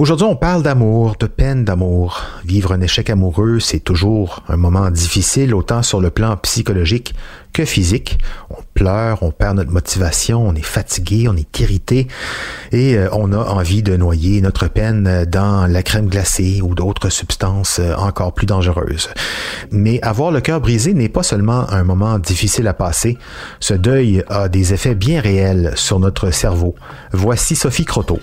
Aujourd'hui, on parle d'amour, de peine d'amour. Vivre un échec amoureux, c'est toujours un moment difficile, autant sur le plan psychologique que physique. On pleure, on perd notre motivation, on est fatigué, on est irrité et euh, on a envie de noyer notre peine dans la crème glacée ou d'autres substances euh, encore plus dangereuses. Mais avoir le cœur brisé n'est pas seulement un moment difficile à passer. Ce deuil a des effets bien réels sur notre cerveau. Voici Sophie Croteau.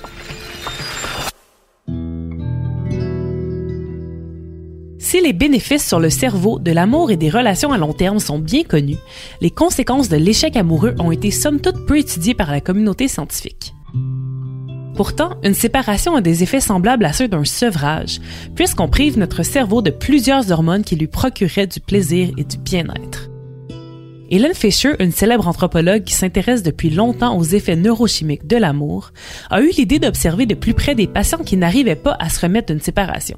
Les bénéfices sur le cerveau de l'amour et des relations à long terme sont bien connus, les conséquences de l'échec amoureux ont été somme toute peu étudiées par la communauté scientifique. Pourtant, une séparation a des effets semblables à ceux d'un sevrage, puisqu'on prive notre cerveau de plusieurs hormones qui lui procuraient du plaisir et du bien-être. Hélène Fisher, une célèbre anthropologue qui s'intéresse depuis longtemps aux effets neurochimiques de l'amour, a eu l'idée d'observer de plus près des patients qui n'arrivaient pas à se remettre d'une séparation.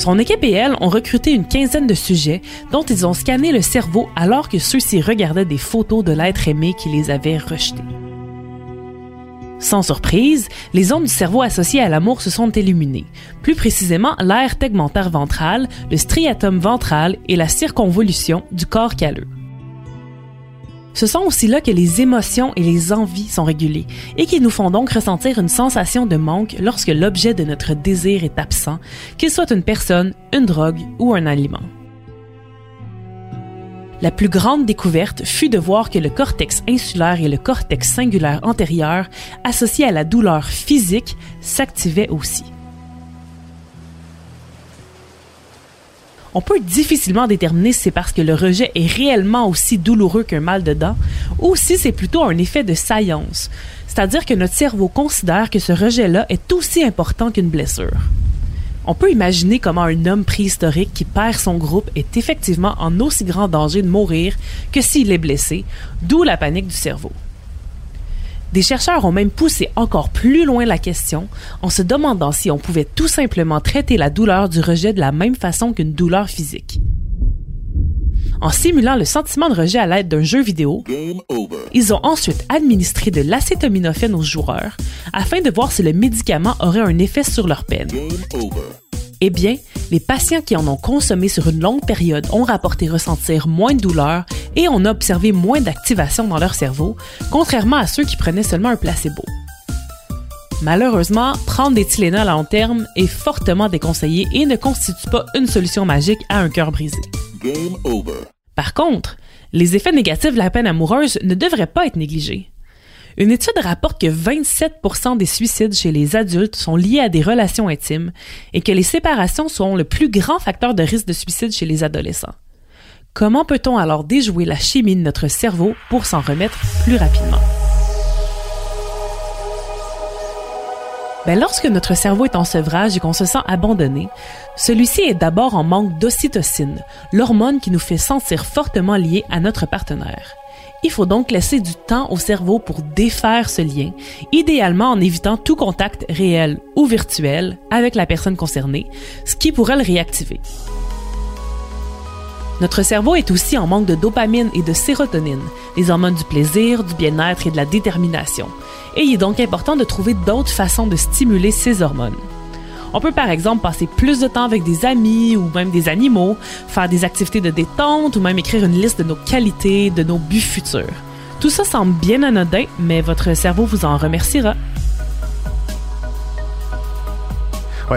Son équipe et elle ont recruté une quinzaine de sujets dont ils ont scanné le cerveau alors que ceux-ci regardaient des photos de l'être aimé qui les avait rejetés. Sans surprise, les ondes du cerveau associées à l'amour se sont illuminées, plus précisément l'aire tegmentaire ventrale, le striatum ventral et la circonvolution du corps calleux. Ce sont aussi là que les émotions et les envies sont régulées et qui nous font donc ressentir une sensation de manque lorsque l'objet de notre désir est absent, qu'il soit une personne, une drogue ou un aliment. La plus grande découverte fut de voir que le cortex insulaire et le cortex singulaire antérieur, associés à la douleur physique, s'activaient aussi. On peut difficilement déterminer si c'est parce que le rejet est réellement aussi douloureux qu'un mal de dents ou si c'est plutôt un effet de saillance, c'est-à-dire que notre cerveau considère que ce rejet-là est aussi important qu'une blessure. On peut imaginer comment un homme préhistorique qui perd son groupe est effectivement en aussi grand danger de mourir que s'il est blessé, d'où la panique du cerveau. Des chercheurs ont même poussé encore plus loin la question en se demandant si on pouvait tout simplement traiter la douleur du rejet de la même façon qu'une douleur physique. En simulant le sentiment de rejet à l'aide d'un jeu vidéo, ils ont ensuite administré de l'acétaminophène aux joueurs afin de voir si le médicament aurait un effet sur leur peine. Eh bien, les patients qui en ont consommé sur une longue période ont rapporté ressentir moins de douleur et on a observé moins d'activation dans leur cerveau, contrairement à ceux qui prenaient seulement un placebo. Malheureusement, prendre des Tylenol à long terme est fortement déconseillé et ne constitue pas une solution magique à un cœur brisé. Par contre, les effets négatifs de la peine amoureuse ne devraient pas être négligés. Une étude rapporte que 27% des suicides chez les adultes sont liés à des relations intimes et que les séparations sont le plus grand facteur de risque de suicide chez les adolescents. Comment peut-on alors déjouer la chimie de notre cerveau pour s'en remettre plus rapidement? Ben, lorsque notre cerveau est en sevrage et qu'on se sent abandonné, celui-ci est d'abord en manque d'ocytocine, l'hormone qui nous fait sentir fortement liés à notre partenaire. Il faut donc laisser du temps au cerveau pour défaire ce lien, idéalement en évitant tout contact réel ou virtuel avec la personne concernée, ce qui pourrait le réactiver. Notre cerveau est aussi en manque de dopamine et de sérotonine, les hormones du plaisir, du bien-être et de la détermination. Et il est donc important de trouver d'autres façons de stimuler ces hormones. On peut par exemple passer plus de temps avec des amis ou même des animaux, faire des activités de détente ou même écrire une liste de nos qualités, de nos buts futurs. Tout ça semble bien anodin, mais votre cerveau vous en remerciera.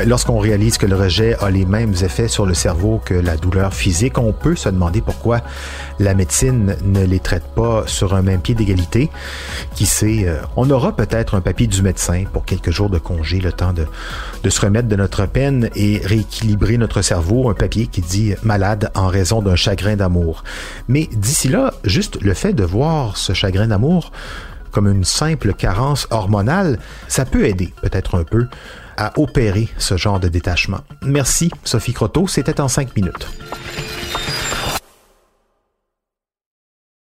Lorsqu'on réalise que le rejet a les mêmes effets sur le cerveau que la douleur physique, on peut se demander pourquoi la médecine ne les traite pas sur un même pied d'égalité. Qui sait, euh, on aura peut-être un papier du médecin pour quelques jours de congé, le temps de, de se remettre de notre peine et rééquilibrer notre cerveau, un papier qui dit malade en raison d'un chagrin d'amour. Mais d'ici là, juste le fait de voir ce chagrin d'amour comme une simple carence hormonale, ça peut aider peut-être un peu à opérer ce genre de détachement. Merci Sophie Croteau, c'était en cinq minutes.